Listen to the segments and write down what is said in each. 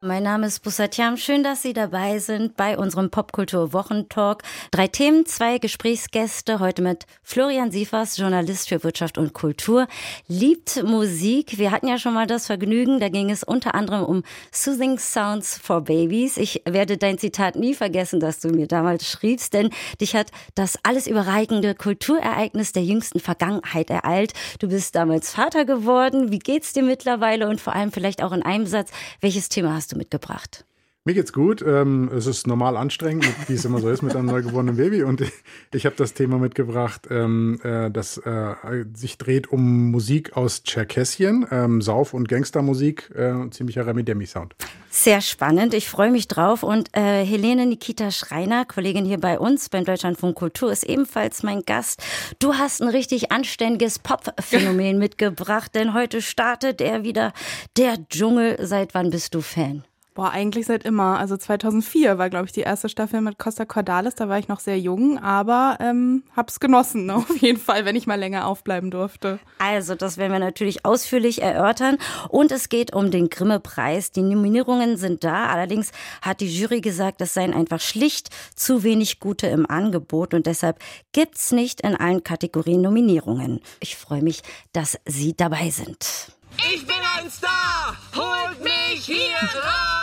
mein Name ist Bussatiam. Schön, dass Sie dabei sind bei unserem Popkultur-Wochentalk. Drei Themen, zwei Gesprächsgäste. Heute mit Florian Siefers, Journalist für Wirtschaft und Kultur. Liebt Musik. Wir hatten ja schon mal das Vergnügen. Da ging es unter anderem um Soothing Sounds for Babies. Ich werde dein Zitat nie vergessen, das du mir damals schriebst, denn dich hat das alles überreichende Kulturereignis der jüngsten Vergangenheit ereilt. Du bist damals Vater geworden. Wie geht's dir mittlerweile? Und vor allem vielleicht auch in einem Satz, welches Thema hast hast du mitgebracht? Mir geht's gut. Ähm, es ist normal anstrengend, wie es immer so ist mit einem neugeborenen Baby. Und ich, ich habe das Thema mitgebracht, ähm, äh, das äh, sich dreht um Musik aus Tscherkessien, ähm, Sauf- und Gangstermusik, äh, ziemlicher Remi Demi-Sound. Sehr spannend. Ich freue mich drauf. Und äh, Helene Nikita Schreiner, Kollegin hier bei uns beim Deutschlandfunk Kultur, ist ebenfalls mein Gast. Du hast ein richtig anständiges Pop-Phänomen mitgebracht, denn heute startet er wieder der Dschungel. Seit wann bist du Fan? Boah, eigentlich seit immer. Also 2004 war, glaube ich, die erste Staffel mit Costa Cordalis. Da war ich noch sehr jung, aber ähm, hab's genossen auf jeden Fall, wenn ich mal länger aufbleiben durfte. Also, das werden wir natürlich ausführlich erörtern. Und es geht um den Grimme-Preis. Die Nominierungen sind da. Allerdings hat die Jury gesagt, es seien einfach schlicht zu wenig gute im Angebot. Und deshalb gibt's nicht in allen Kategorien Nominierungen. Ich freue mich, dass Sie dabei sind. Ich bin ein Star! Holt mich hier raus!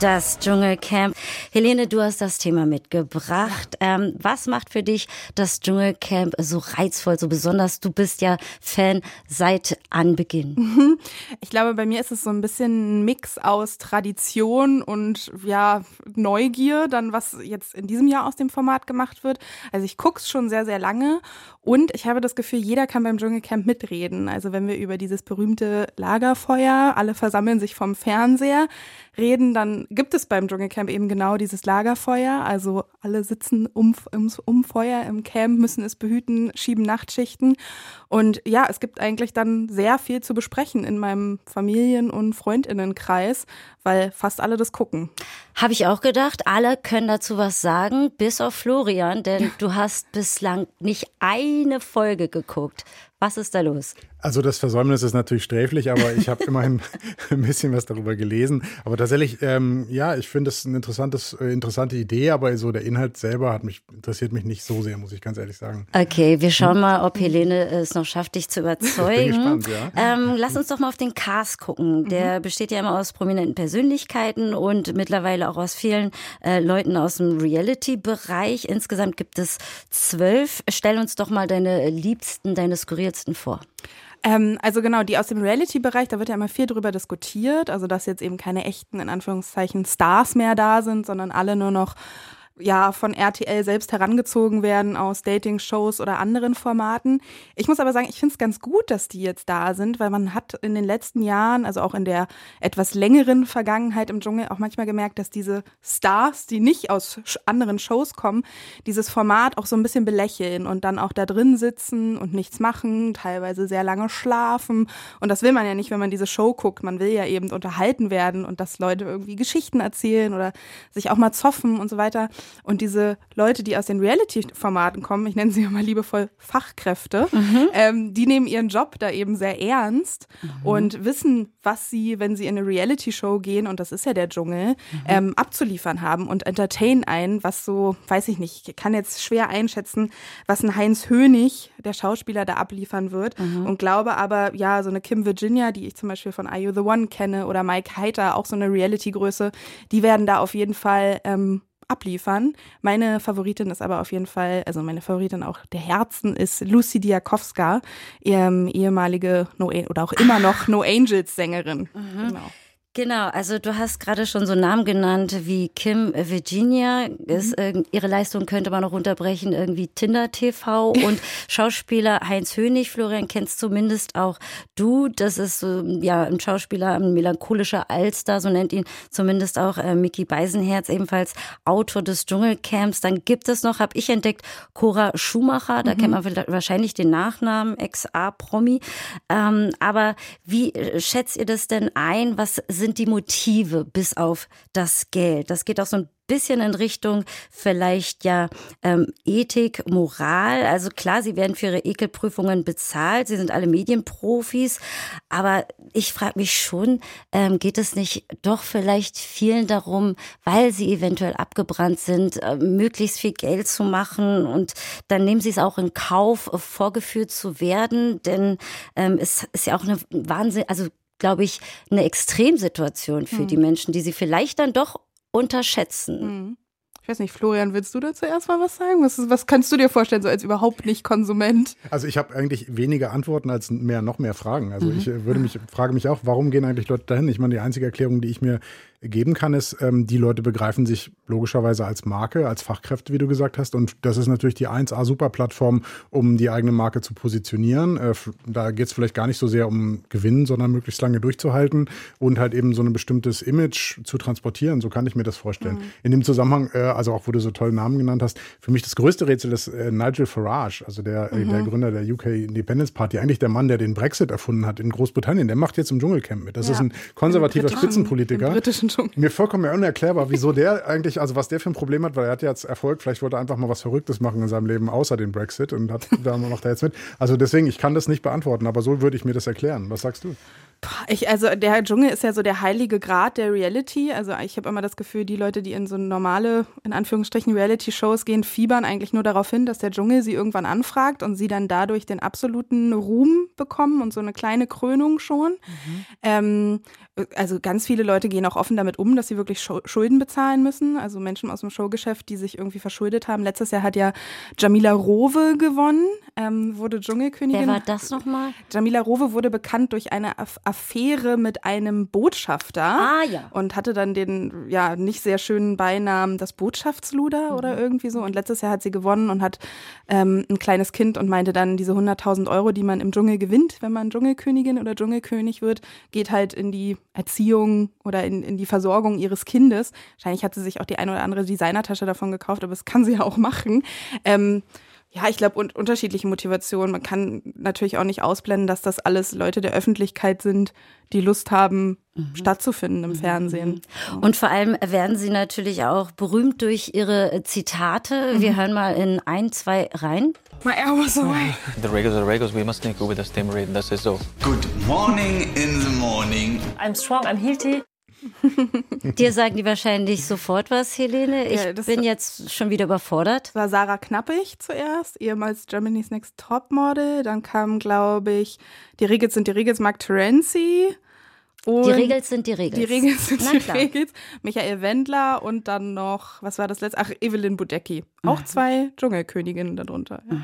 Das Dschungelcamp. Helene, du hast das Thema mitgebracht. Ähm, was macht für dich das Dschungelcamp so reizvoll, so besonders? Du bist ja Fan seit Anbeginn. Ich glaube, bei mir ist es so ein bisschen ein Mix aus Tradition und ja, Neugier, dann was jetzt in diesem Jahr aus dem Format gemacht wird. Also ich gucke es schon sehr, sehr lange und ich habe das Gefühl, jeder kann beim Dschungelcamp mitreden. Also wenn wir über dieses berühmte Lagerfeuer, alle versammeln sich vom Fernseher, reden, dann gibt es beim Dschungelcamp eben genau dieses Lagerfeuer. Also alle sitzen um, um, um Feuer im Camp, müssen es behüten, schieben Nachtschichten. Und ja, es gibt eigentlich dann sehr viel zu besprechen in meinem Familien- und Freundinnenkreis, weil fast alle das gucken. Habe ich auch gedacht, alle können dazu was sagen, bis auf Florian, denn du hast bislang nicht eine Folge geguckt. Was ist da los? Also das Versäumnis ist natürlich sträflich, aber ich habe immerhin ein bisschen was darüber gelesen. Aber tatsächlich, ähm, ja, ich finde es eine äh, interessante Idee, aber so der Inhalt selber hat mich, interessiert mich nicht so sehr, muss ich ganz ehrlich sagen. Okay, wir schauen mal, ob Helene es noch schafft, dich zu überzeugen. Bin gespannt, ja. ähm, lass uns doch mal auf den Cast gucken. Der mhm. besteht ja immer aus prominenten Persönlichkeiten und mittlerweile auch aus vielen äh, Leuten aus dem Reality-Bereich. Insgesamt gibt es zwölf. Stell uns doch mal deine Liebsten, deine skurrilsten skurrilsten vor? Ähm, also genau, die aus dem Reality-Bereich, da wird ja immer viel drüber diskutiert, also dass jetzt eben keine echten, in Anführungszeichen, Stars mehr da sind, sondern alle nur noch ja von RTL selbst herangezogen werden aus Dating-Shows oder anderen Formaten. Ich muss aber sagen, ich finde es ganz gut, dass die jetzt da sind, weil man hat in den letzten Jahren, also auch in der etwas längeren Vergangenheit im Dschungel, auch manchmal gemerkt, dass diese Stars, die nicht aus anderen Shows kommen, dieses Format auch so ein bisschen belächeln und dann auch da drin sitzen und nichts machen, teilweise sehr lange schlafen. Und das will man ja nicht, wenn man diese Show guckt. Man will ja eben unterhalten werden und dass Leute irgendwie Geschichten erzählen oder sich auch mal zoffen und so weiter. Und diese Leute, die aus den Reality-Formaten kommen, ich nenne sie mal liebevoll Fachkräfte, mhm. ähm, die nehmen ihren Job da eben sehr ernst mhm. und wissen, was sie, wenn sie in eine Reality-Show gehen, und das ist ja der Dschungel, mhm. ähm, abzuliefern haben und entertain einen, was so, weiß ich nicht, ich kann jetzt schwer einschätzen, was ein Heinz Hönig, der Schauspieler, da abliefern wird. Mhm. Und glaube aber, ja, so eine Kim Virginia, die ich zum Beispiel von Are You the One kenne, oder Mike Heiter, auch so eine Reality-Größe, die werden da auf jeden Fall ähm, abliefern. Meine Favoritin ist aber auf jeden Fall, also meine Favoritin auch der Herzen ist Lucy Diakowska, ehemalige No oder auch immer noch No Angels Sängerin. Mhm. Genau. Genau, also du hast gerade schon so Namen genannt wie Kim Virginia. Ist, mhm. ihre Leistung könnte man noch unterbrechen, irgendwie Tinder TV und Schauspieler Heinz Hönig. Florian kennst zumindest auch du. Das ist so, ja ein Schauspieler, ein melancholischer Allstar, so nennt ihn zumindest auch äh, Mickey Beisenherz, ebenfalls Autor des Dschungelcamps. Dann gibt es noch, habe ich entdeckt, Cora Schumacher. Da mhm. kennt man wahrscheinlich den Nachnamen, Ex-A-Promi. Ähm, aber wie äh, schätzt ihr das denn ein? Was sind sind die Motive bis auf das Geld? Das geht auch so ein bisschen in Richtung vielleicht ja ähm, Ethik, Moral. Also klar, sie werden für ihre Ekelprüfungen bezahlt, sie sind alle Medienprofis, aber ich frage mich schon, ähm, geht es nicht doch vielleicht vielen darum, weil sie eventuell abgebrannt sind, äh, möglichst viel Geld zu machen und dann nehmen sie es auch in Kauf, vorgeführt zu werden, denn ähm, es ist ja auch eine Wahnsinn, also glaube ich, eine Extremsituation für hm. die Menschen, die sie vielleicht dann doch unterschätzen. Mhm. Ich weiß nicht, Florian, willst du dazu erstmal was sagen? Was, was kannst du dir vorstellen, so als überhaupt nicht Konsument? Also ich habe eigentlich weniger Antworten als mehr, noch mehr Fragen. Also mhm. ich äh, würde mich, frage mich auch, warum gehen eigentlich Leute dahin? Ich meine, die einzige Erklärung, die ich mir geben kann, ist, ähm, die Leute begreifen sich logischerweise als Marke, als Fachkräfte, wie du gesagt hast. Und das ist natürlich die 1A-Super-Plattform, um die eigene Marke zu positionieren. Äh, da geht es vielleicht gar nicht so sehr um Gewinnen, sondern möglichst lange durchzuhalten und halt eben so ein bestimmtes Image zu transportieren. So kann ich mir das vorstellen. Mhm. In dem Zusammenhang, äh, also auch wo du so tolle Namen genannt hast, für mich das größte Rätsel ist äh, Nigel Farage, also der, äh, mhm. der Gründer der UK Independence Party, eigentlich der Mann, der den Brexit erfunden hat in Großbritannien. Der macht jetzt im Dschungelcamp mit. Das ja. ist ein konservativer Spitzenpolitiker. Mir vollkommen unerklärbar, wieso der eigentlich, also was der für ein Problem hat, weil er hat jetzt Erfolg, vielleicht wollte er einfach mal was Verrücktes machen in seinem Leben, außer den Brexit und hat, da macht er jetzt mit. Also deswegen, ich kann das nicht beantworten, aber so würde ich mir das erklären. Was sagst du? Ich, also der Dschungel ist ja so der heilige Grad der Reality. Also ich habe immer das Gefühl, die Leute, die in so normale, in Anführungsstrichen, Reality-Shows gehen, fiebern eigentlich nur darauf hin, dass der Dschungel sie irgendwann anfragt und sie dann dadurch den absoluten Ruhm bekommen und so eine kleine Krönung schon. Mhm. Ähm, also ganz viele Leute gehen auch offen damit um, dass sie wirklich Schulden bezahlen müssen. Also Menschen aus dem Showgeschäft, die sich irgendwie verschuldet haben. Letztes Jahr hat ja Jamila Rowe gewonnen, ähm, wurde Dschungelkönigin. Wer war das nochmal? Jamila Rowe wurde bekannt durch eine Affäre mit einem Botschafter. Ah ja. Und hatte dann den ja nicht sehr schönen Beinamen das Botschaftsluder mhm. oder irgendwie so. Und letztes Jahr hat sie gewonnen und hat ähm, ein kleines Kind und meinte dann, diese 100.000 Euro, die man im Dschungel gewinnt, wenn man Dschungelkönigin oder Dschungelkönig wird, geht halt in die Erziehung oder in, in die Versorgung ihres Kindes. Wahrscheinlich hat sie sich auch die eine oder andere Designertasche davon gekauft, aber das kann sie ja auch machen. Ähm, ja, ich glaube, un unterschiedliche Motivationen. Man kann natürlich auch nicht ausblenden, dass das alles Leute der Öffentlichkeit sind, die Lust haben, mhm. stattzufinden im mhm. Fernsehen. Und vor allem werden sie natürlich auch berühmt durch ihre Zitate. Mhm. Wir hören mal in ein, zwei rein. My air was away. The Regos are Regos. We must go with the same rate. That's it so. Good morning in the morning. I'm strong, I'm healthy. Dir sagen die wahrscheinlich sofort was, Helene. Ich ja, bin jetzt schon wieder überfordert. War Sarah Knappig zuerst, ehemals Germany's Next Topmodel. Dann kam, glaube ich, die Regels sind die Regels, Mark Terenzi. Und die Regels sind die Regels. Die Regels sind Na, die klar. Regels. Michael Wendler und dann noch, was war das letzte? Ach, Evelyn Budecki. Auch zwei Dschungelköniginnen darunter. Ja.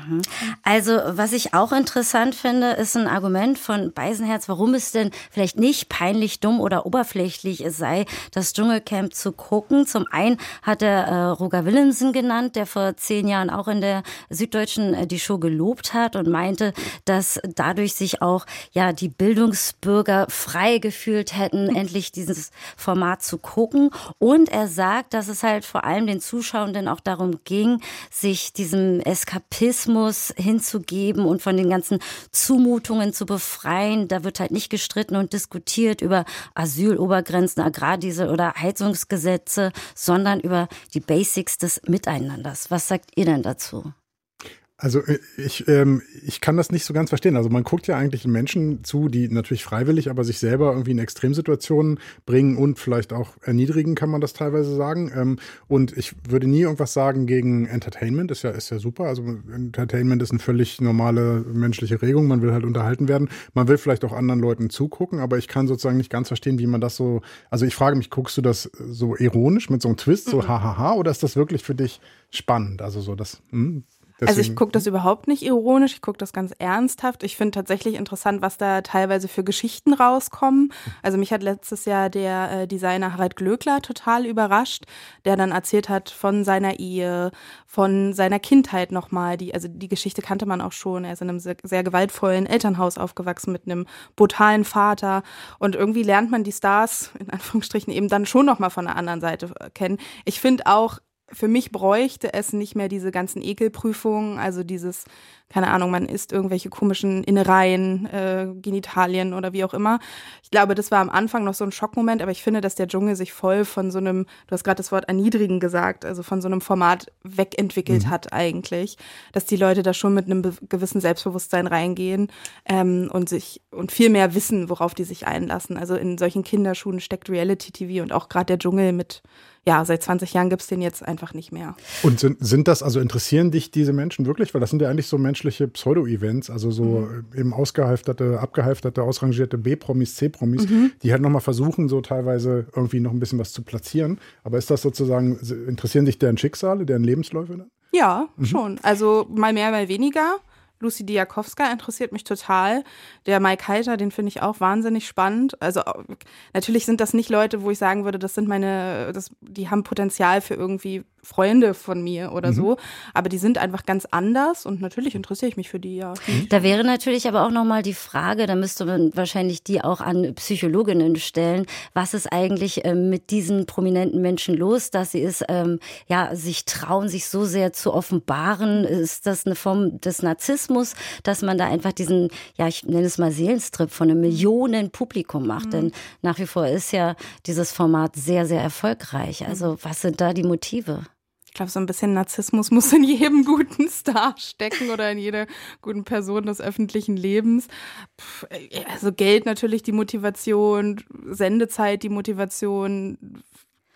Also, was ich auch interessant finde, ist ein Argument von Beisenherz, warum es denn vielleicht nicht peinlich, dumm oder oberflächlich sei, das Dschungelcamp zu gucken. Zum einen hat er äh, Roger Willemsen genannt, der vor zehn Jahren auch in der Süddeutschen äh, die Show gelobt hat und meinte, dass dadurch sich auch ja die Bildungsbürger frei gefühlt gefühlt hätten, endlich dieses Format zu gucken. Und er sagt, dass es halt vor allem den Zuschauenden auch darum ging, sich diesem Eskapismus hinzugeben und von den ganzen Zumutungen zu befreien. Da wird halt nicht gestritten und diskutiert über Asylobergrenzen, Agrardiesel oder Heizungsgesetze, sondern über die Basics des Miteinanders. Was sagt ihr denn dazu? Also äh, ich, ähm, ich kann das nicht so ganz verstehen. Also man guckt ja eigentlich Menschen zu, die natürlich freiwillig, aber sich selber irgendwie in Extremsituationen bringen und vielleicht auch erniedrigen, kann man das teilweise sagen. Ähm, und ich würde nie irgendwas sagen gegen Entertainment. Ist ja, ist ja super. Also Entertainment ist eine völlig normale menschliche Regung. Man will halt unterhalten werden. Man will vielleicht auch anderen Leuten zugucken, aber ich kann sozusagen nicht ganz verstehen, wie man das so. Also ich frage mich, guckst du das so ironisch mit so einem Twist, so hahaha, oder ist das wirklich für dich spannend? Also so das. Hm? Deswegen. Also ich gucke das überhaupt nicht ironisch, ich gucke das ganz ernsthaft. Ich finde tatsächlich interessant, was da teilweise für Geschichten rauskommen. Also mich hat letztes Jahr der äh, Designer Harald Glöckler total überrascht, der dann erzählt hat von seiner Ehe, von seiner Kindheit nochmal. Die, also die Geschichte kannte man auch schon. Er ist in einem sehr, sehr gewaltvollen Elternhaus aufgewachsen mit einem brutalen Vater. Und irgendwie lernt man die Stars, in Anführungsstrichen, eben dann schon nochmal von der anderen Seite kennen. Ich finde auch, für mich bräuchte es nicht mehr diese ganzen Ekelprüfungen, also dieses keine Ahnung, man isst irgendwelche komischen Innereien, äh, Genitalien oder wie auch immer. Ich glaube, das war am Anfang noch so ein Schockmoment, aber ich finde, dass der Dschungel sich voll von so einem, du hast gerade das Wort erniedrigen gesagt, also von so einem Format wegentwickelt mhm. hat eigentlich, dass die Leute da schon mit einem gewissen Selbstbewusstsein reingehen ähm, und sich und viel mehr wissen, worauf die sich einlassen. Also in solchen Kinderschuhen steckt Reality TV und auch gerade der Dschungel mit ja, seit 20 Jahren gibt es den jetzt einfach nicht mehr. Und sind, sind das, also interessieren dich diese Menschen wirklich? Weil das sind ja eigentlich so menschliche Pseudo-Events, also so mhm. eben ausgehalfterte, abgehalfterte, ausrangierte B-Promis, C-Promis, mhm. die halt nochmal versuchen, so teilweise irgendwie noch ein bisschen was zu platzieren. Aber ist das sozusagen, interessieren dich deren Schicksale, deren Lebensläufe dann? Ja, mhm. schon. Also mal mehr, mal weniger. Lucy Diakowska interessiert mich total. Der Mike Heiter, den finde ich auch wahnsinnig spannend. Also natürlich sind das nicht Leute, wo ich sagen würde, das sind meine, das, die haben Potenzial für irgendwie Freunde von mir oder mhm. so, aber die sind einfach ganz anders und natürlich interessiere ich mich für die ja. Mhm. Da wäre natürlich aber auch noch mal die Frage, da müsste man wahrscheinlich die auch an Psychologinnen stellen, was ist eigentlich ähm, mit diesen prominenten Menschen los, dass sie es ähm, ja sich trauen, sich so sehr zu offenbaren? Ist das eine Form des Narzissmus, dass man da einfach diesen ja ich nenne es mal Seelenstrip von einem Millionen Publikum macht? Mhm. Denn nach wie vor ist ja dieses Format sehr sehr erfolgreich. Also was sind da die Motive? Ich glaube, so ein bisschen Narzissmus muss in jedem guten Star stecken oder in jeder guten Person des öffentlichen Lebens. Also Geld natürlich die Motivation, Sendezeit die Motivation,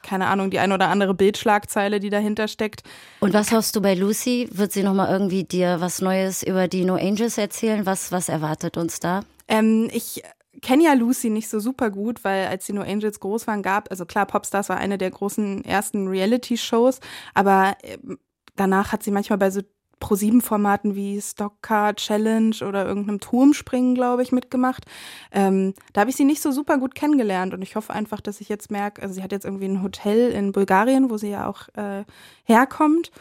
keine Ahnung, die ein oder andere Bildschlagzeile, die dahinter steckt. Und was hoffst du bei Lucy? Wird sie nochmal irgendwie dir was Neues über die No Angels erzählen? Was, was erwartet uns da? Ähm, ich kenne ja Lucy nicht so super gut, weil als die No Angels groß waren, gab, also klar, Popstars war eine der großen ersten Reality-Shows, aber ähm, danach hat sie manchmal bei so Pro-7-Formaten wie Stockcar Challenge oder irgendeinem Turmspringen, glaube ich, mitgemacht. Ähm, da habe ich sie nicht so super gut kennengelernt und ich hoffe einfach, dass ich jetzt merke, also sie hat jetzt irgendwie ein Hotel in Bulgarien, wo sie ja auch äh, herkommt.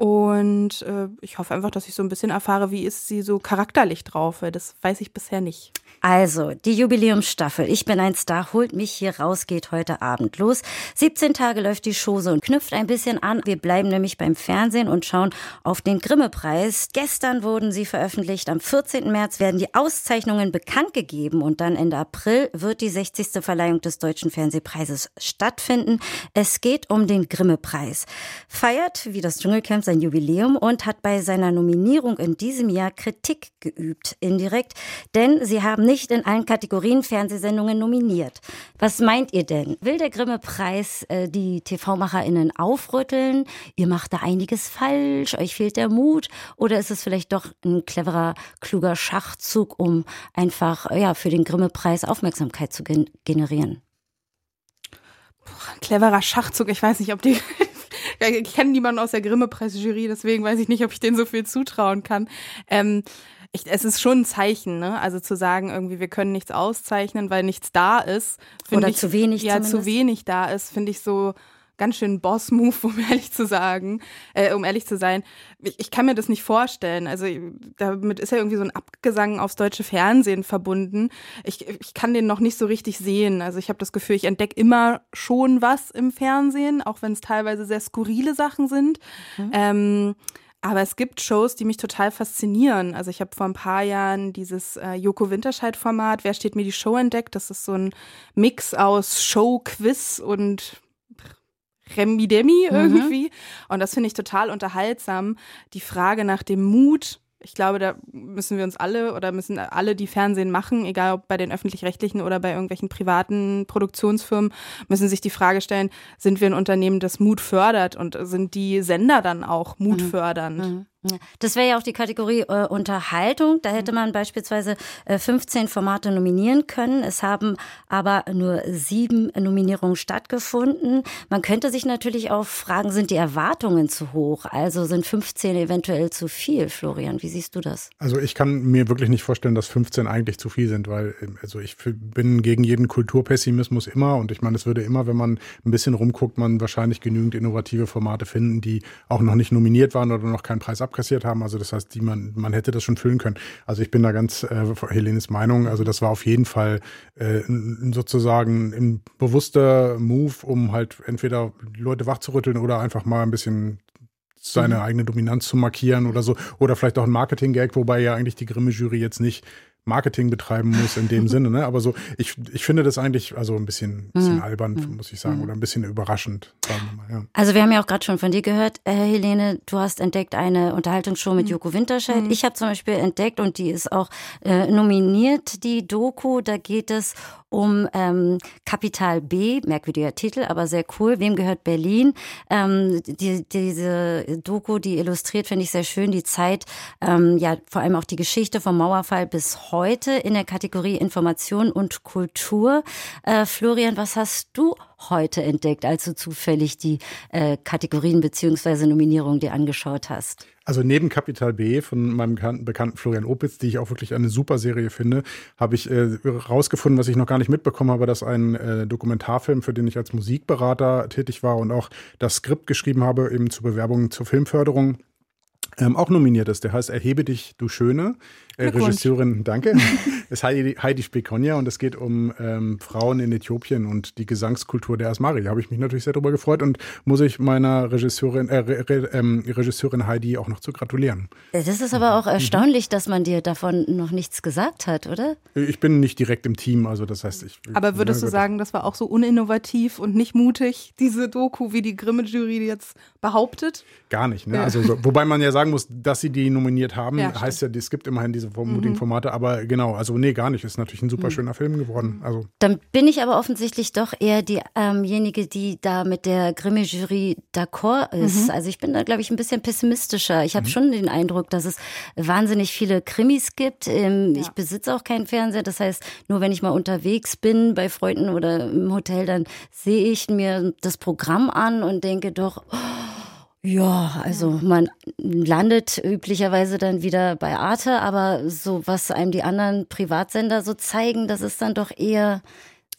Und äh, ich hoffe einfach, dass ich so ein bisschen erfahre, wie ist sie so charakterlich drauf, weil das weiß ich bisher nicht. Also, die Jubiläumsstaffel Ich bin ein Star holt mich hier raus, geht heute Abend los. 17 Tage läuft die Show und knüpft ein bisschen an. Wir bleiben nämlich beim Fernsehen und schauen auf den Grimme-Preis. Gestern wurden sie veröffentlicht. Am 14. März werden die Auszeichnungen bekannt gegeben und dann Ende April wird die 60. Verleihung des Deutschen Fernsehpreises stattfinden. Es geht um den Grimme-Preis. Feiert, wie das Dschungelcamp, sein Jubiläum und hat bei seiner Nominierung in diesem Jahr Kritik geübt, indirekt, denn sie haben nicht in allen Kategorien Fernsehsendungen nominiert. Was meint ihr denn? Will der Grimme-Preis äh, die TV-MacherInnen aufrütteln? Ihr macht da einiges falsch, euch fehlt der Mut? Oder ist es vielleicht doch ein cleverer, kluger Schachzug, um einfach ja, für den Grimme-Preis Aufmerksamkeit zu gen generieren? Boah, cleverer Schachzug, ich weiß nicht, ob die ich kenne niemanden aus der Grimme-Preis-Jury, deswegen weiß ich nicht, ob ich denen so viel zutrauen kann. Ähm, ich, es ist schon ein Zeichen, ne? Also zu sagen, irgendwie, wir können nichts auszeichnen, weil nichts da ist. Oder ich, zu wenig. Ja, zumindest. zu wenig da ist, finde ich so ganz schön Boss-Move, um ehrlich zu sagen, äh, um ehrlich zu sein. Ich, ich, kann mir das nicht vorstellen. Also damit ist ja irgendwie so ein Abgesang aufs deutsche Fernsehen verbunden. Ich, ich kann den noch nicht so richtig sehen. Also ich habe das Gefühl, ich entdecke immer schon was im Fernsehen, auch wenn es teilweise sehr skurrile Sachen sind. Mhm. Ähm, aber es gibt Shows, die mich total faszinieren. Also ich habe vor ein paar Jahren dieses äh, Joko Winterscheid-Format, Wer steht mir die Show entdeckt? Das ist so ein Mix aus Show, Quiz und Remi-Demi mhm. irgendwie. Mhm. Und das finde ich total unterhaltsam. Die Frage nach dem Mut, ich glaube, da müssen wir uns alle oder müssen alle, die Fernsehen machen, egal ob bei den öffentlich-rechtlichen oder bei irgendwelchen privaten Produktionsfirmen, müssen sich die Frage stellen, sind wir ein Unternehmen, das Mut fördert und sind die Sender dann auch mutfördernd? Mhm. Mhm. Das wäre ja auch die Kategorie äh, Unterhaltung. Da hätte man beispielsweise äh, 15 Formate nominieren können. Es haben aber nur sieben Nominierungen stattgefunden. Man könnte sich natürlich auch fragen, sind die Erwartungen zu hoch? Also sind 15 eventuell zu viel, Florian? Wie siehst du das? Also ich kann mir wirklich nicht vorstellen, dass 15 eigentlich zu viel sind, weil also ich bin gegen jeden Kulturpessimismus immer und ich meine, es würde immer, wenn man ein bisschen rumguckt, man wahrscheinlich genügend innovative Formate finden, die auch noch nicht nominiert waren oder noch keinen Preis abkassiert haben. Also das heißt, die man, man hätte das schon füllen können. Also ich bin da ganz äh, Helenes Meinung. Also das war auf jeden Fall äh, sozusagen ein bewusster Move, um halt entweder Leute wachzurütteln oder einfach mal ein bisschen seine mhm. eigene Dominanz zu markieren oder so. Oder vielleicht auch ein Marketing-Gag, wobei ja eigentlich die Grimme-Jury jetzt nicht Marketing betreiben muss in dem Sinne. Ne? Aber so, ich, ich finde das eigentlich also ein bisschen, bisschen mhm. albern, mhm. muss ich sagen, mhm. oder ein bisschen überraschend, sagen wir mal. Ja. Also wir haben ja auch gerade schon von dir gehört, äh, Helene, du hast entdeckt eine Unterhaltungsshow mit mhm. Joko Winterscheid. Mhm. Ich habe zum Beispiel entdeckt und die ist auch äh, nominiert, die Doku. Da geht es um ähm, Kapital B, merkwürdiger Titel, aber sehr cool. Wem gehört Berlin? Ähm, die, diese Doku, die illustriert, finde ich sehr schön, die Zeit, ähm, ja, vor allem auch die Geschichte vom Mauerfall bis heute in der Kategorie Information und Kultur. Äh, Florian, was hast du heute entdeckt, als du zufällig die äh, Kategorien beziehungsweise Nominierungen dir angeschaut hast? Also neben Kapital B von meinem bekannten Florian Opitz, die ich auch wirklich eine super Serie finde, habe ich äh, rausgefunden, was ich noch gar nicht mitbekommen habe, dass ein äh, Dokumentarfilm, für den ich als Musikberater tätig war und auch das Skript geschrieben habe, eben zur Bewerbung zur Filmförderung, ähm, auch nominiert ist. Der heißt Erhebe dich, du Schöne. Äh, Regisseurin, danke, ist Heidi, Heidi Spekonia und es geht um ähm, Frauen in Äthiopien und die Gesangskultur der Asmari. Da habe ich mich natürlich sehr darüber gefreut und muss ich meiner Regisseurin, äh, Re, ähm, Regisseurin Heidi auch noch zu gratulieren. Das ist aber auch erstaunlich, dass man dir davon noch nichts gesagt hat, oder? Ich bin nicht direkt im Team, also das heißt, ich. Aber würdest du sagen, das war auch so uninnovativ und nicht mutig, diese Doku, wie die Grimme-Jury jetzt behauptet? Gar nicht, ne? Ja. Also, so, wobei man ja sagen muss, dass sie die nominiert haben, ja, heißt ja, es gibt immerhin diese mutigen mhm. Formate, aber genau, also nee, gar nicht. Ist natürlich ein super mhm. schöner Film geworden. Also. Dann bin ich aber offensichtlich doch eher diejenige, ähm die da mit der Grimme-Jury d'accord ist. Mhm. Also ich bin da, glaube ich, ein bisschen pessimistischer. Ich habe mhm. schon den Eindruck, dass es wahnsinnig viele Krimis gibt. Ähm, ja. Ich besitze auch keinen Fernseher. Das heißt, nur wenn ich mal unterwegs bin bei Freunden oder im Hotel, dann sehe ich mir das Programm an und denke doch, oh, ja, also man landet üblicherweise dann wieder bei Arte, aber so was einem die anderen Privatsender so zeigen, das ist dann doch eher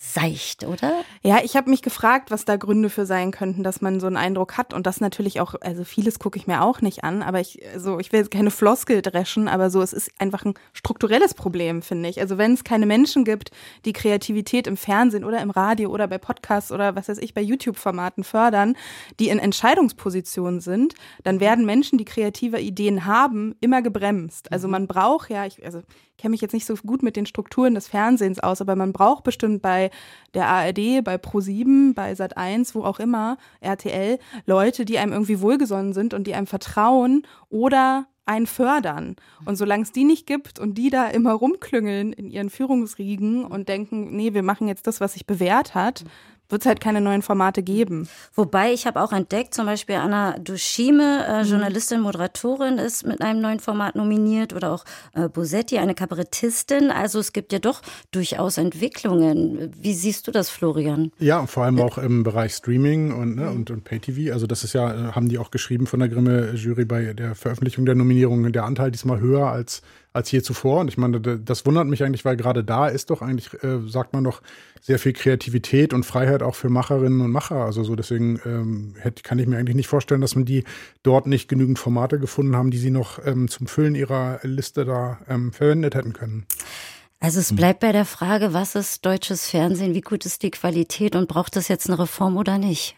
seicht, oder? Ja, ich habe mich gefragt, was da Gründe für sein könnten, dass man so einen Eindruck hat und das natürlich auch, also vieles gucke ich mir auch nicht an, aber ich, also ich will jetzt keine Floskel dreschen, aber so, es ist einfach ein strukturelles Problem, finde ich. Also wenn es keine Menschen gibt, die Kreativität im Fernsehen oder im Radio oder bei Podcasts oder was weiß ich, bei YouTube-Formaten fördern, die in Entscheidungspositionen sind, dann werden Menschen, die kreative Ideen haben, immer gebremst. Also man braucht ja, ich, also kenne mich jetzt nicht so gut mit den Strukturen des Fernsehens aus, aber man braucht bestimmt bei der ARD, bei Pro7, bei Sat1, wo auch immer, RTL, Leute, die einem irgendwie wohlgesonnen sind und die einem vertrauen oder einen fördern. Und solange es die nicht gibt und die da immer rumklüngeln in ihren Führungsriegen und denken, nee, wir machen jetzt das, was sich bewährt hat, wird es halt keine neuen Formate geben. Wobei ich habe auch entdeckt, zum Beispiel Anna Dushime, äh, mhm. Journalistin, Moderatorin, ist mit einem neuen Format nominiert oder auch äh, Bosetti, eine Kabarettistin. Also es gibt ja doch durchaus Entwicklungen. Wie siehst du das, Florian? Ja, vor allem auch im Bereich Streaming und, ne, und, und Pay-TV. Also das ist ja, äh, haben die auch geschrieben von der Grimme-Jury bei der Veröffentlichung der Nominierungen, der Anteil diesmal höher als als je zuvor. Und ich meine, das wundert mich eigentlich, weil gerade da ist doch eigentlich, äh, sagt man doch, sehr viel Kreativität und Freiheit auch für Macherinnen und Macher. Also so deswegen ähm, hätte, kann ich mir eigentlich nicht vorstellen, dass man die dort nicht genügend Formate gefunden haben, die sie noch ähm, zum Füllen ihrer Liste da ähm, verwendet hätten können. Also es bleibt bei der Frage, was ist deutsches Fernsehen, wie gut ist die Qualität und braucht es jetzt eine Reform oder nicht?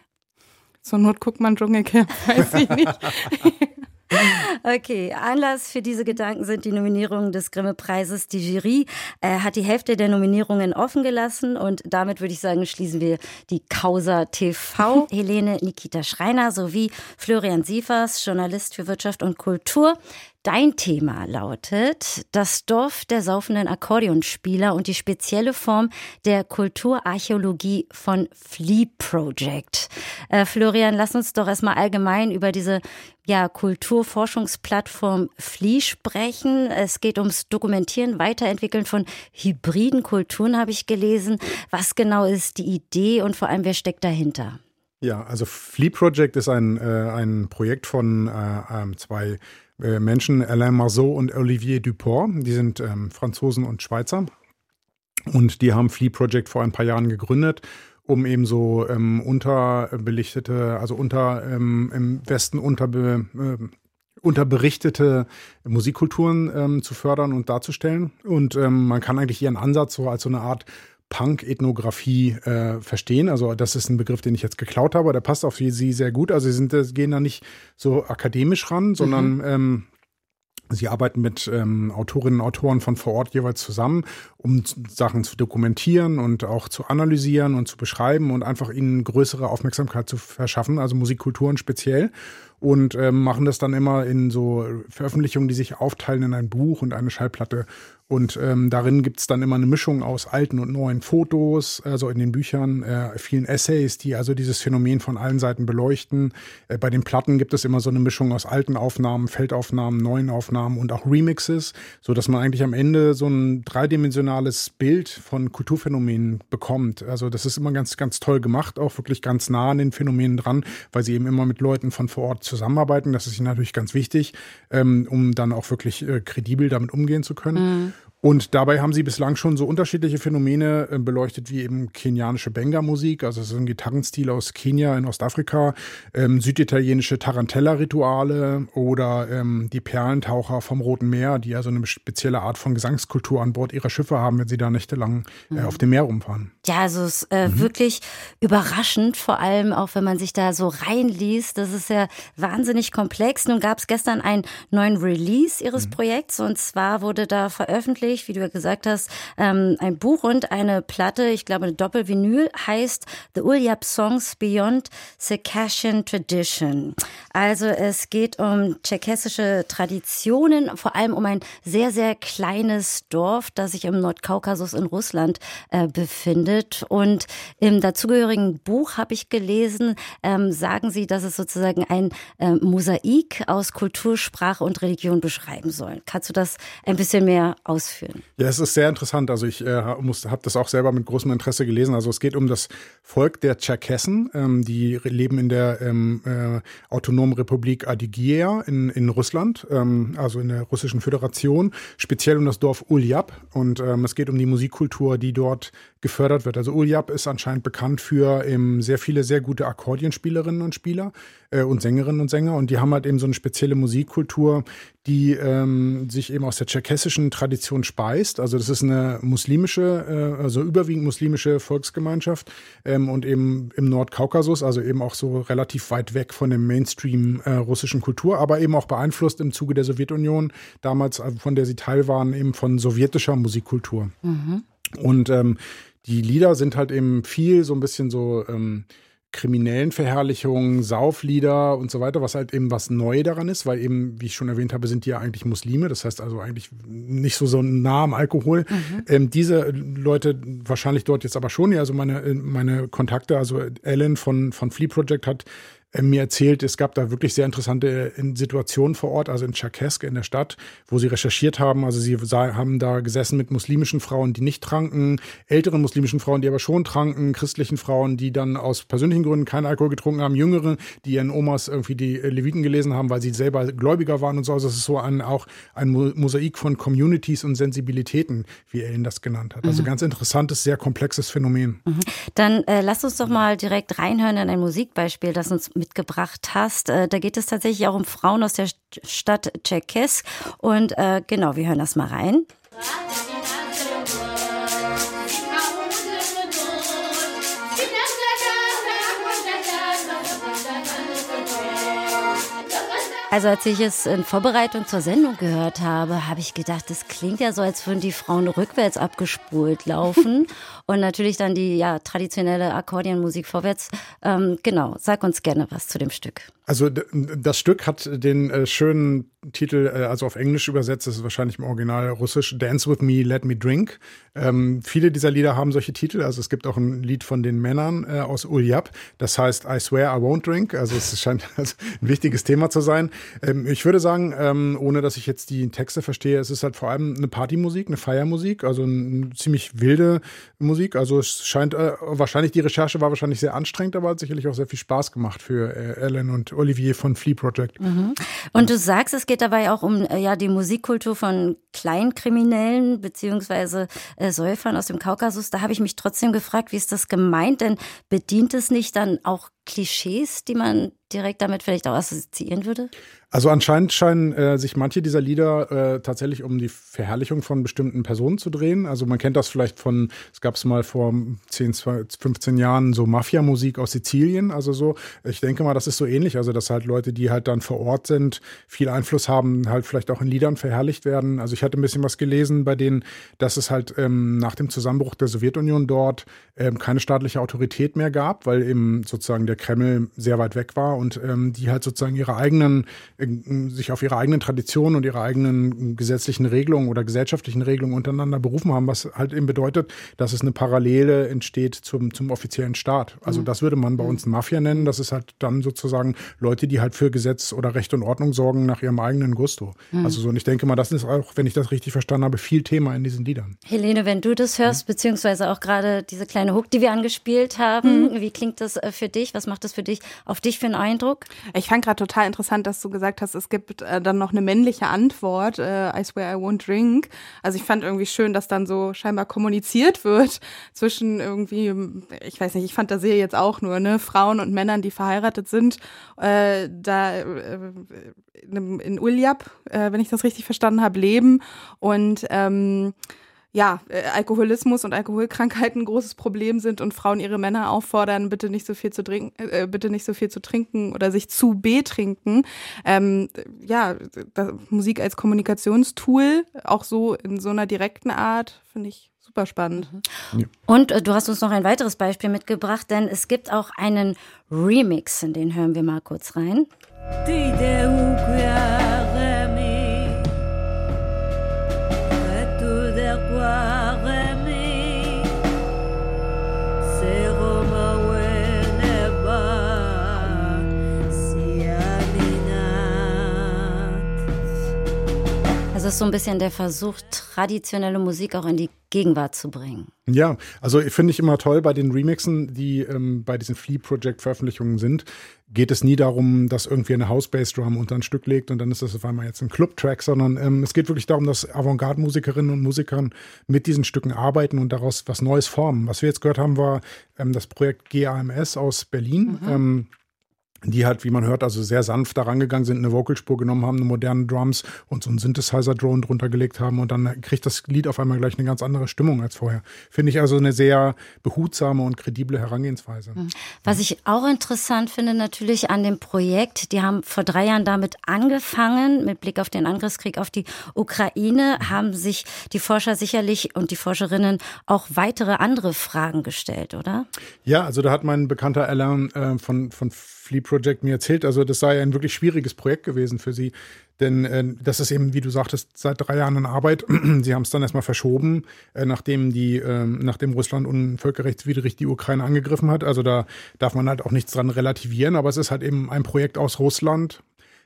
Zur Not guckt man Dschungelcamp, weiß ich nicht. Okay, Anlass für diese Gedanken sind die Nominierungen des Grimme-Preises. Die Jury äh, hat die Hälfte der Nominierungen offen gelassen und damit würde ich sagen, schließen wir die Causa TV. Helene Nikita Schreiner sowie Florian Siefers, Journalist für Wirtschaft und Kultur. Dein Thema lautet das Dorf der saufenden Akkordeonspieler und die spezielle Form der Kulturarchäologie von Flea Project. Äh, Florian, lass uns doch erstmal allgemein über diese ja, Kulturforschungsplattform Flea sprechen. Es geht ums Dokumentieren, Weiterentwickeln von hybriden Kulturen, habe ich gelesen. Was genau ist die Idee und vor allem, wer steckt dahinter? Ja, also Flea Project ist ein, äh, ein Projekt von äh, ähm, zwei Menschen, Alain Marceau und Olivier Duport. Die sind ähm, Franzosen und Schweizer. Und die haben Flea Project vor ein paar Jahren gegründet, um eben so ähm, unterbelichtete, also unter ähm, im Westen unterbe, äh, unterberichtete Musikkulturen ähm, zu fördern und darzustellen. Und ähm, man kann eigentlich ihren Ansatz so als so eine Art Punk-Ethnographie äh, verstehen. Also das ist ein Begriff, den ich jetzt geklaut habe, der passt auf sie sehr gut. Also sie sind, gehen da nicht so akademisch ran, sondern mhm. ähm, Sie arbeiten mit ähm, Autorinnen und Autoren von vor Ort jeweils zusammen, um Sachen zu dokumentieren und auch zu analysieren und zu beschreiben und einfach ihnen größere Aufmerksamkeit zu verschaffen, also Musikkulturen speziell und ähm, machen das dann immer in so Veröffentlichungen, die sich aufteilen in ein Buch und eine Schallplatte. Und ähm, darin gibt es dann immer eine Mischung aus alten und neuen Fotos, also in den Büchern, äh, vielen Essays, die also dieses Phänomen von allen Seiten beleuchten. Äh, bei den Platten gibt es immer so eine Mischung aus alten Aufnahmen, Feldaufnahmen, neuen Aufnahmen und auch Remixes, so dass man eigentlich am Ende so ein dreidimensionales Bild von Kulturphänomenen bekommt. Also das ist immer ganz, ganz toll gemacht, auch wirklich ganz nah an den Phänomenen dran, weil sie eben immer mit Leuten von vor Ort zusammenarbeiten. Das ist natürlich ganz wichtig, ähm, um dann auch wirklich äh, kredibel damit umgehen zu können. Mhm. Und dabei haben sie bislang schon so unterschiedliche Phänomene äh, beleuchtet, wie eben kenianische Benga-Musik, also so ein Gitarrenstil aus Kenia in Ostafrika, ähm, süditalienische Tarantella-Rituale oder ähm, die Perlentaucher vom Roten Meer, die also eine spezielle Art von Gesangskultur an Bord ihrer Schiffe haben, wenn sie da nächtelang äh, mhm. auf dem Meer rumfahren. Ja, also es ist äh, mhm. wirklich überraschend, vor allem auch wenn man sich da so reinliest. Das ist ja wahnsinnig komplex. Nun gab es gestern einen neuen Release ihres mhm. Projekts und zwar wurde da veröffentlicht, veröffentlicht, wie du ja gesagt hast, ähm, ein Buch und eine Platte, ich glaube eine Doppelvinyl, heißt The Ulyap Songs Beyond Circassian Tradition. Also es geht um tscherkessische Traditionen, vor allem um ein sehr, sehr kleines Dorf, das sich im Nordkaukasus in Russland äh, befindet. Und im dazugehörigen Buch habe ich gelesen, ähm, sagen sie, dass es sozusagen ein äh, Mosaik aus Kultur, Sprache und Religion beschreiben soll. Kannst du das ein bisschen mehr ausführen? Führen. Ja, es ist sehr interessant. Also ich äh, habe das auch selber mit großem Interesse gelesen. Also es geht um das Volk der Tscherkessen. Ähm, die leben in der ähm, äh, autonomen Republik Adygia in, in Russland, ähm, also in der russischen Föderation. Speziell um das Dorf Uljab. Und ähm, es geht um die Musikkultur, die dort gefördert wird. Also Uljab ist anscheinend bekannt für eben sehr viele sehr gute Akkordeonspielerinnen und Spieler äh, und Sängerinnen und Sänger. Und die haben halt eben so eine spezielle Musikkultur, die ähm, sich eben aus der tscherkessischen Tradition speist. Also das ist eine muslimische, äh, also überwiegend muslimische Volksgemeinschaft ähm, und eben im Nordkaukasus, also eben auch so relativ weit weg von dem Mainstream äh, russischen Kultur, aber eben auch beeinflusst im Zuge der Sowjetunion, damals, äh, von der sie Teil waren, eben von sowjetischer Musikkultur. Mhm. Und ähm, die Lieder sind halt eben viel so ein bisschen so ähm, kriminellen Verherrlichungen, Sauflieder und so weiter, was halt eben was neu daran ist, weil eben, wie ich schon erwähnt habe, sind die ja eigentlich Muslime, das heißt also eigentlich nicht so, so nah am Alkohol. Mhm. Ähm, diese Leute wahrscheinlich dort jetzt aber schon, ja, also meine, meine Kontakte, also Ellen von, von Flea Project hat äh, mir erzählt, es gab da wirklich sehr interessante äh, Situationen vor Ort, also in Tscherkesk in der Stadt, wo sie recherchiert haben. Also sie haben da gesessen mit muslimischen Frauen, die nicht tranken, älteren muslimischen Frauen, die aber schon tranken, christlichen Frauen, die dann aus persönlichen Gründen keinen Alkohol getrunken haben, jüngere, die ihren Omas irgendwie die äh, Leviten gelesen haben, weil sie selber Gläubiger waren und so. Also es ist so ein, auch ein Mosaik von Communities und Sensibilitäten, wie Ellen das genannt hat. Also mhm. ganz interessantes, sehr komplexes Phänomen. Mhm. Dann äh, lass uns doch mal direkt reinhören in ein Musikbeispiel, das uns mitgebracht hast. Äh, da geht es tatsächlich auch um Frauen aus der Stadt Tscherkesk. Und äh, genau, wir hören das mal rein. Also als ich es in Vorbereitung zur Sendung gehört habe, habe ich gedacht, das klingt ja so, als würden die Frauen rückwärts abgespult laufen und natürlich dann die ja traditionelle Akkordeonmusik vorwärts. Ähm, genau, sag uns gerne was zu dem Stück. Also das Stück hat den äh, schönen Titel, äh, also auf Englisch übersetzt, das ist wahrscheinlich im Original russisch, Dance with me, let me drink. Ähm, viele dieser Lieder haben solche Titel, also es gibt auch ein Lied von den Männern äh, aus Uljab, das heißt I swear I won't drink, also es scheint also ein wichtiges Thema zu sein. Ähm, ich würde sagen, ähm, ohne dass ich jetzt die Texte verstehe, es ist halt vor allem eine Partymusik, eine Feiermusik, also eine ziemlich wilde Musik, also es scheint, äh, wahrscheinlich die Recherche war wahrscheinlich sehr anstrengend, aber hat sicherlich auch sehr viel Spaß gemacht für äh, Ellen und Olivier von Flea Project. Mhm. Und du sagst, es geht dabei auch um äh, ja die Musikkultur von Kleinkriminellen beziehungsweise äh, Säufern aus dem Kaukasus. Da habe ich mich trotzdem gefragt, wie ist das gemeint? Denn bedient es nicht dann auch Klischees, die man direkt damit vielleicht auch assoziieren würde? Also anscheinend scheinen äh, sich manche dieser Lieder äh, tatsächlich um die Verherrlichung von bestimmten Personen zu drehen. Also man kennt das vielleicht von, es gab es mal vor 10, 15 Jahren so Mafia-Musik aus Sizilien. Also so, ich denke mal, das ist so ähnlich. Also dass halt Leute, die halt dann vor Ort sind, viel Einfluss haben, halt vielleicht auch in Liedern verherrlicht werden. Also ich hatte ein bisschen was gelesen bei denen, dass es halt ähm, nach dem Zusammenbruch der Sowjetunion dort ähm, keine staatliche Autorität mehr gab, weil eben sozusagen der Kreml sehr weit weg war und ähm, die halt sozusagen ihre eigenen sich auf ihre eigenen Traditionen und ihre eigenen gesetzlichen Regelungen oder gesellschaftlichen Regelungen untereinander berufen haben, was halt eben bedeutet, dass es eine Parallele entsteht zum, zum offiziellen Staat. Also mhm. das würde man bei uns Mafia nennen. Das ist halt dann sozusagen Leute, die halt für Gesetz oder Recht und Ordnung sorgen nach ihrem eigenen Gusto. Mhm. Also so, und ich denke mal, das ist auch, wenn ich das richtig verstanden habe, viel Thema in diesen Liedern. Helene, wenn du das hörst, mhm. beziehungsweise auch gerade diese kleine Hook, die wir angespielt haben, mhm. wie klingt das äh, für dich? Was macht das für dich, auf dich für einen Eindruck? Ich fand gerade total interessant, dass du gesagt hast, es gibt äh, dann noch eine männliche Antwort, äh, I swear I won't drink. Also ich fand irgendwie schön, dass dann so scheinbar kommuniziert wird zwischen irgendwie, ich weiß nicht, ich fantasiere jetzt auch nur, ne, Frauen und Männern, die verheiratet sind, äh, da äh, in Uljab, äh, wenn ich das richtig verstanden habe, leben und ähm, ja, äh, Alkoholismus und Alkoholkrankheiten ein großes Problem sind und Frauen ihre Männer auffordern, bitte nicht so viel zu trinken, äh, bitte nicht so viel zu trinken oder sich zu betrinken. Ähm, ja, Musik als Kommunikationstool, auch so in so einer direkten Art, finde ich super spannend. Mhm. Ja. Und äh, du hast uns noch ein weiteres Beispiel mitgebracht, denn es gibt auch einen Remix, in den hören wir mal kurz rein. Die Also es ist so ein bisschen der Versuch, traditionelle Musik auch in die Gegenwart zu bringen. Ja, also finde ich immer toll bei den Remixen, die ähm, bei diesen Flea Project Veröffentlichungen sind, geht es nie darum, dass irgendwie eine House-Bass-Drum unter ein Stück legt und dann ist das auf einmal jetzt ein Club-Track, sondern ähm, es geht wirklich darum, dass Avantgarde-Musikerinnen und Musikern mit diesen Stücken arbeiten und daraus was Neues formen. Was wir jetzt gehört haben, war ähm, das Projekt GAMS aus Berlin. Mhm. Die halt, wie man hört, also sehr sanft da rangegangen sind, eine Vocalspur genommen haben, eine moderne Drums und so einen Synthesizer-Drone drunter gelegt haben und dann kriegt das Lied auf einmal gleich eine ganz andere Stimmung als vorher. Finde ich also eine sehr behutsame und kredible Herangehensweise. Mhm. Was ich auch interessant finde natürlich an dem Projekt, die haben vor drei Jahren damit angefangen, mit Blick auf den Angriffskrieg auf die Ukraine, haben sich die Forscher sicherlich und die Forscherinnen auch weitere andere Fragen gestellt, oder? Ja, also da hat mein bekannter Alain äh, von, von Flea Project mir erzählt. Also das sei ein wirklich schwieriges Projekt gewesen für sie. Denn äh, das ist eben, wie du sagtest, seit drei Jahren in Arbeit. sie haben es dann erstmal verschoben, äh, nachdem die, äh, nachdem Russland unvölkerrechtswidrig die Ukraine angegriffen hat. Also da darf man halt auch nichts dran relativieren, aber es ist halt eben ein Projekt aus Russland,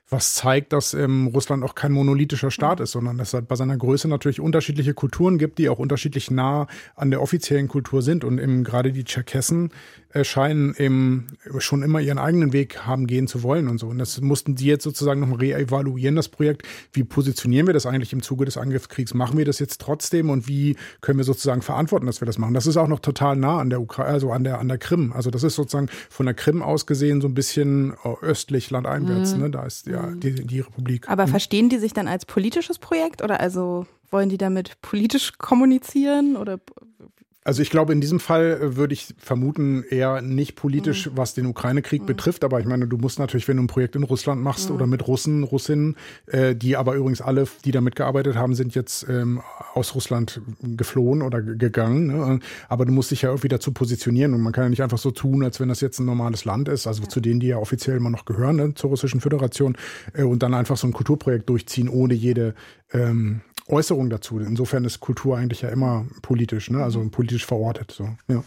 was zeigt, dass ähm, Russland auch kein monolithischer Staat ist, sondern dass es halt bei seiner Größe natürlich unterschiedliche Kulturen gibt, die auch unterschiedlich nah an der offiziellen Kultur sind. Und eben gerade die Tscherkessen äh, scheinen eben schon immer ihren eigenen Weg haben gehen zu wollen und so. Und das mussten die jetzt sozusagen nochmal reevaluieren, das Projekt. Wie positionieren wir das eigentlich im Zuge des Angriffskriegs? Machen wir das jetzt trotzdem und wie können wir sozusagen verantworten, dass wir das machen? Das ist auch noch total nah an der Ukraine, also an der, an der Krim. Also das ist sozusagen von der Krim aus gesehen so ein bisschen äh, östlich landeinwärts. Mhm. Ne? Da ist ja ja, die, die Republik. Aber mhm. verstehen die sich dann als politisches Projekt oder also wollen die damit politisch kommunizieren oder also ich glaube, in diesem Fall äh, würde ich vermuten, eher nicht politisch, mhm. was den Ukraine-Krieg mhm. betrifft. Aber ich meine, du musst natürlich, wenn du ein Projekt in Russland machst mhm. oder mit Russen, Russinnen, äh, die aber übrigens alle, die da mitgearbeitet haben, sind jetzt ähm, aus Russland geflohen oder gegangen. Ne? Aber du musst dich ja irgendwie dazu positionieren und man kann ja nicht einfach so tun, als wenn das jetzt ein normales Land ist, also ja. zu denen, die ja offiziell immer noch gehören, ne, zur Russischen Föderation, äh, und dann einfach so ein Kulturprojekt durchziehen, ohne jede ähm, Äußerung dazu. Insofern ist Kultur eigentlich ja immer politisch, ne? also politisch verortet. So. Ja.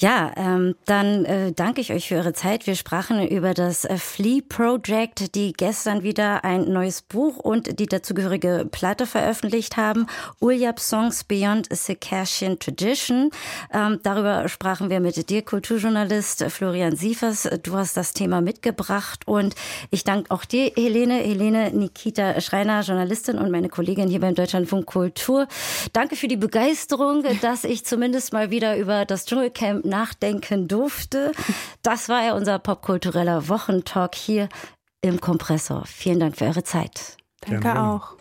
Ja, ähm, dann äh, danke ich euch für eure Zeit. Wir sprachen über das äh, Flea Project, die gestern wieder ein neues Buch und die dazugehörige Platte veröffentlicht haben. Uljab Songs Beyond Circassian Tradition. Ähm, darüber sprachen wir mit dir, Kulturjournalist Florian Siefers. Du hast das Thema mitgebracht und ich danke auch dir, Helene, Helene Nikita Schreiner, Journalistin und meine Kollegin hier beim Deutschlandfunk Kultur. Danke für die Begeisterung, dass ich zumindest mal wieder über das Dschungelcamp nachdenken durfte. Das war ja unser popkultureller Wochentalk hier im Kompressor. Vielen Dank für eure Zeit. Danke auch.